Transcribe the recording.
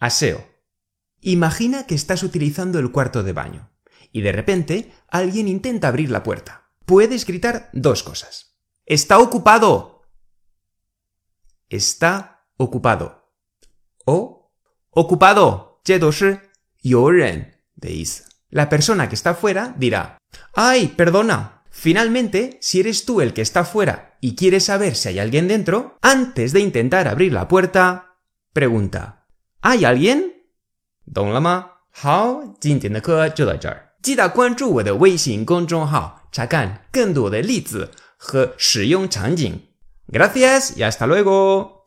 Aseo. Imagina que estás utilizando el cuarto de baño y de repente alguien intenta abrir la puerta. Puedes gritar dos cosas. Está ocupado. Está ocupado. O ocupado. La persona que está fuera dirá, ¡ay, perdona! Finalmente, si eres tú el que está fuera y quieres saber si hay alguien dentro, antes de intentar abrir la puerta, pregunta, ¿hay alguien? 懂了吗？好，今天的课就到这儿。记得关注我的微信公众号，查看更多的例子和使用场景。Gracias y hasta luego.